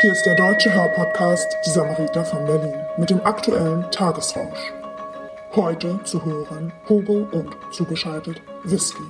Hier ist der deutsche Hörpodcast Die Samariter von Berlin mit dem aktuellen Tagesrausch. Heute zu hören Hugo und zugeschaltet Whisky.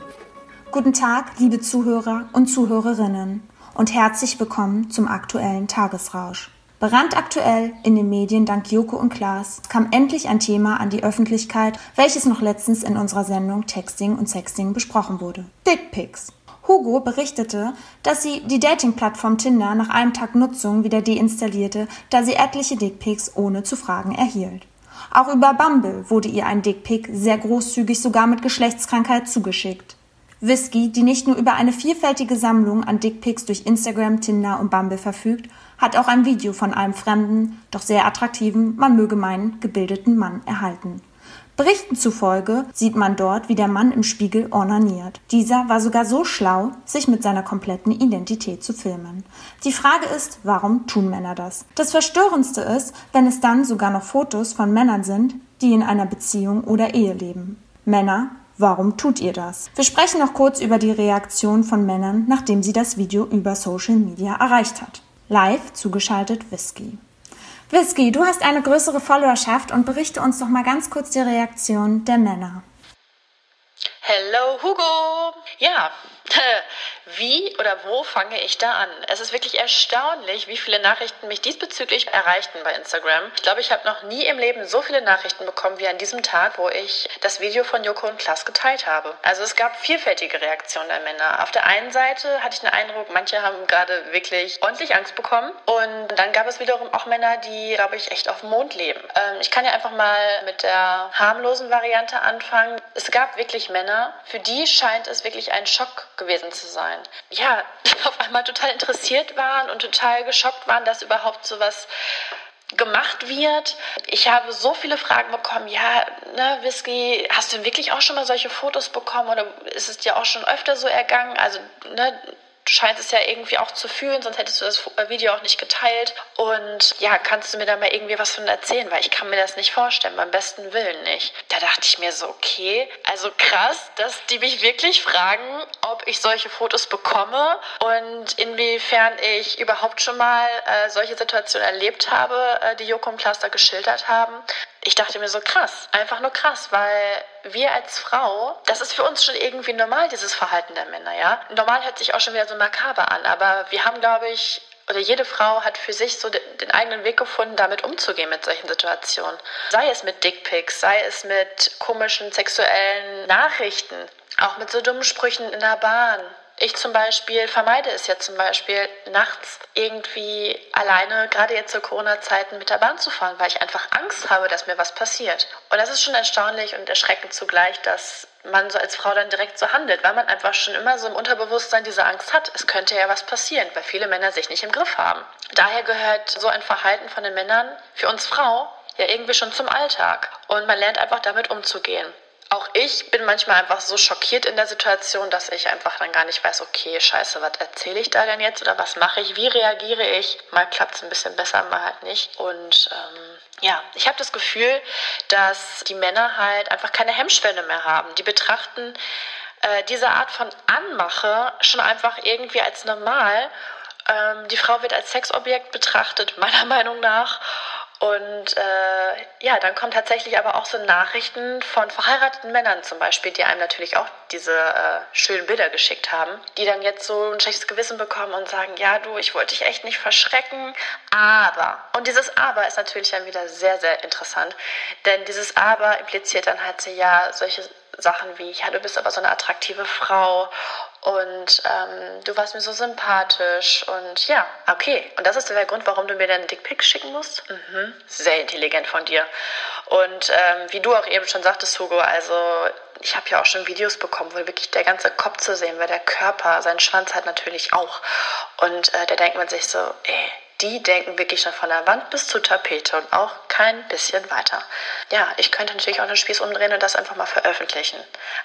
Guten Tag, liebe Zuhörer und Zuhörerinnen und herzlich willkommen zum aktuellen Tagesrausch. Brandaktuell in den Medien dank Joko und Klaas kam endlich ein Thema an die Öffentlichkeit, welches noch letztens in unserer Sendung Texting und Sexting besprochen wurde. Dickpics. Hugo berichtete, dass sie die Dating-Plattform Tinder nach einem Tag Nutzung wieder deinstallierte, da sie etliche Dickpics ohne zu fragen erhielt. Auch über Bumble wurde ihr ein Dickpic sehr großzügig sogar mit Geschlechtskrankheit zugeschickt. Whisky, die nicht nur über eine vielfältige Sammlung an Dickpics durch Instagram, Tinder und Bumble verfügt, hat auch ein Video von einem fremden, doch sehr attraktiven, man möge meinen, gebildeten Mann erhalten. Berichten zufolge sieht man dort, wie der Mann im Spiegel ornaniert. Dieser war sogar so schlau, sich mit seiner kompletten Identität zu filmen. Die Frage ist, warum tun Männer das? Das Verstörendste ist, wenn es dann sogar noch Fotos von Männern sind, die in einer Beziehung oder Ehe leben. Männer, Warum tut ihr das? Wir sprechen noch kurz über die Reaktion von Männern, nachdem sie das Video über Social Media erreicht hat. Live zugeschaltet Whisky. Whisky, du hast eine größere Followerschaft und berichte uns doch mal ganz kurz die Reaktion der Männer. Hello Hugo! Ja, wie oder wo fange ich da an? Es ist wirklich erstaunlich, wie viele Nachrichten mich diesbezüglich erreichten bei Instagram. Ich glaube, ich habe noch nie im Leben so viele Nachrichten bekommen wie an diesem Tag, wo ich das Video von Joko und Klaas geteilt habe. Also es gab vielfältige Reaktionen der Männer. Auf der einen Seite hatte ich den Eindruck, manche haben gerade wirklich ordentlich Angst bekommen. Und dann gab es wiederum auch Männer, die, glaube ich, echt auf dem Mond leben. Ähm, ich kann ja einfach mal mit der harmlosen Variante anfangen. Es gab wirklich Männer, für die scheint es wirklich ein Schock gewesen zu sein ja, auf einmal total interessiert waren und total geschockt waren, dass überhaupt sowas gemacht wird. Ich habe so viele Fragen bekommen. Ja, ne, Whisky, hast du wirklich auch schon mal solche Fotos bekommen oder ist es dir auch schon öfter so ergangen? Also, ne, du scheinst es ja irgendwie auch zu fühlen, sonst hättest du das Video auch nicht geteilt. Und ja, kannst du mir da mal irgendwie was von erzählen, weil ich kann mir das nicht vorstellen, beim besten Willen nicht. Da dachte ich mir so, okay, also krass, dass die mich wirklich fragen, ob ich solche Fotos bekomme und inwiefern ich überhaupt schon mal äh, solche Situationen erlebt habe, äh, die Joko und Cluster geschildert haben ich dachte mir so krass, einfach nur krass, weil wir als Frau, das ist für uns schon irgendwie normal, dieses Verhalten der Männer, ja. Normal hört sich auch schon wieder so makaber an, aber wir haben, glaube ich, oder jede Frau hat für sich so den eigenen Weg gefunden, damit umzugehen mit solchen Situationen. Sei es mit Dickpics, sei es mit komischen sexuellen Nachrichten, auch mit so dummen Sprüchen in der Bahn, ich zum Beispiel vermeide es ja zum Beispiel nachts irgendwie alleine, gerade jetzt zu Corona-Zeiten, mit der Bahn zu fahren, weil ich einfach Angst habe, dass mir was passiert. Und das ist schon erstaunlich und erschreckend zugleich, dass man so als Frau dann direkt so handelt, weil man einfach schon immer so im Unterbewusstsein diese Angst hat. Es könnte ja was passieren, weil viele Männer sich nicht im Griff haben. Daher gehört so ein Verhalten von den Männern für uns Frau ja irgendwie schon zum Alltag. Und man lernt einfach damit umzugehen auch ich bin manchmal einfach so schockiert in der Situation, dass ich einfach dann gar nicht weiß, okay, scheiße, was erzähle ich da denn jetzt oder was mache ich, wie reagiere ich? Mal klappt es ein bisschen besser, mal halt nicht. Und ähm, ja, ich habe das Gefühl, dass die Männer halt einfach keine Hemmschwelle mehr haben. Die betrachten äh, diese Art von Anmache schon einfach irgendwie als normal. Ähm, die Frau wird als Sexobjekt betrachtet, meiner Meinung nach. Und äh, ja, dann kommen tatsächlich aber auch so Nachrichten von verheirateten Männern zum Beispiel, die einem natürlich auch diese äh, schönen Bilder geschickt haben, die dann jetzt so ein schlechtes Gewissen bekommen und sagen, ja du, ich wollte dich echt nicht verschrecken, aber. Und dieses aber ist natürlich dann wieder sehr, sehr interessant, denn dieses aber impliziert dann halt so, ja, solche Sachen wie, ja, du bist aber so eine attraktive Frau und ähm, du warst mir so sympathisch und ja, okay. Und das ist der Grund, warum du mir deinen Dickpick schicken musst? Mhm. Sehr intelligent von dir. Und ähm, wie du auch eben schon sagtest, Hugo, also ich habe ja auch schon Videos bekommen, wo wirklich der ganze Kopf zu sehen war, der Körper, sein Schwanz hat natürlich auch. Und äh, da denkt man sich so, ey, die denken wirklich schon von der Wand bis zur Tapete und auch kein bisschen weiter. Ja, ich könnte natürlich auch den Spieß umdrehen und das einfach mal veröffentlichen.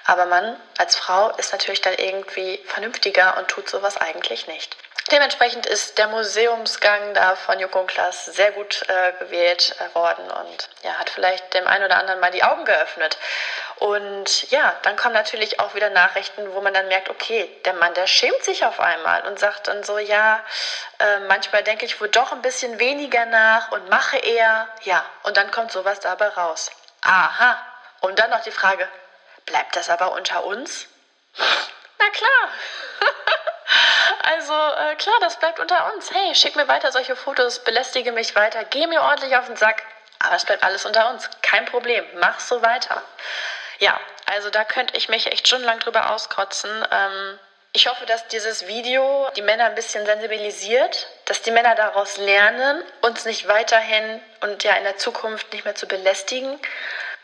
Aber man als Frau ist natürlich dann irgendwie vernünftiger und tut sowas eigentlich nicht. Dementsprechend ist der Museumsgang da von Joko und Klaas sehr gut äh, gewählt äh, worden und ja, hat vielleicht dem einen oder anderen mal die Augen geöffnet. Und ja, dann kommen natürlich auch wieder Nachrichten, wo man dann merkt, okay, der Mann, der schämt sich auf einmal und sagt dann so, ja, äh, manchmal denke ich wohl doch ein bisschen weniger nach und mache eher, ja, und dann kommt sowas dabei raus. Aha. Und dann noch die Frage, bleibt das aber unter uns? Na klar. Also äh, klar, das bleibt unter uns. Hey, schick mir weiter solche Fotos, belästige mich weiter, geh mir ordentlich auf den Sack. Aber es bleibt alles unter uns. Kein Problem. Mach so weiter. Ja, also da könnte ich mich echt stundenlang drüber auskotzen. Ähm, ich hoffe, dass dieses Video die Männer ein bisschen sensibilisiert, dass die Männer daraus lernen, uns nicht weiterhin und ja in der Zukunft nicht mehr zu belästigen.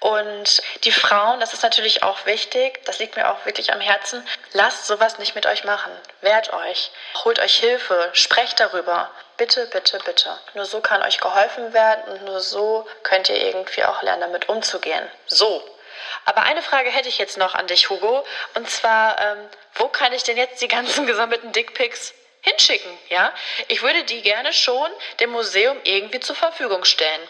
Und die Frauen, das ist natürlich auch wichtig, das liegt mir auch wirklich am Herzen, lasst sowas nicht mit euch machen. Wehrt euch, holt euch Hilfe, sprecht darüber. Bitte, bitte, bitte. Nur so kann euch geholfen werden und nur so könnt ihr irgendwie auch lernen, damit umzugehen. So. Aber eine Frage hätte ich jetzt noch an dich, Hugo. Und zwar, ähm, wo kann ich denn jetzt die ganzen gesammelten Dickpics hinschicken? Ja, ich würde die gerne schon dem Museum irgendwie zur Verfügung stellen.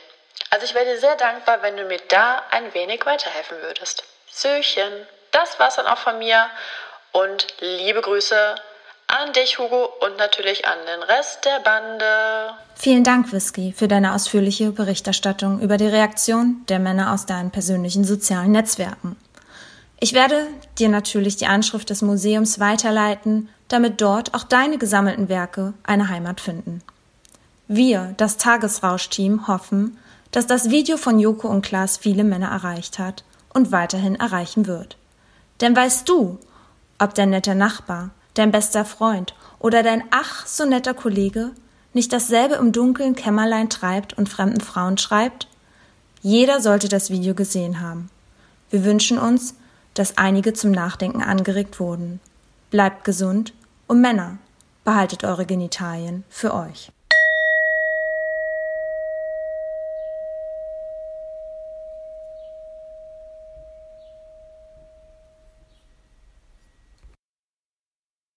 Also ich wäre dir sehr dankbar, wenn du mir da ein wenig weiterhelfen würdest. Söchen, das war's dann auch von mir und liebe Grüße an dich, Hugo, und natürlich an den Rest der Bande. Vielen Dank, Whisky, für deine ausführliche Berichterstattung über die Reaktion der Männer aus deinen persönlichen sozialen Netzwerken. Ich werde dir natürlich die Anschrift des Museums weiterleiten, damit dort auch deine gesammelten Werke eine Heimat finden. Wir, das Tagesrausch-Team, hoffen, dass das Video von Joko und Klaas viele Männer erreicht hat und weiterhin erreichen wird. Denn weißt du, ob dein netter Nachbar, dein bester Freund oder dein ach so netter Kollege nicht dasselbe im dunklen Kämmerlein treibt und fremden Frauen schreibt? Jeder sollte das Video gesehen haben. Wir wünschen uns, dass einige zum Nachdenken angeregt wurden. Bleibt gesund und Männer, behaltet eure Genitalien für euch.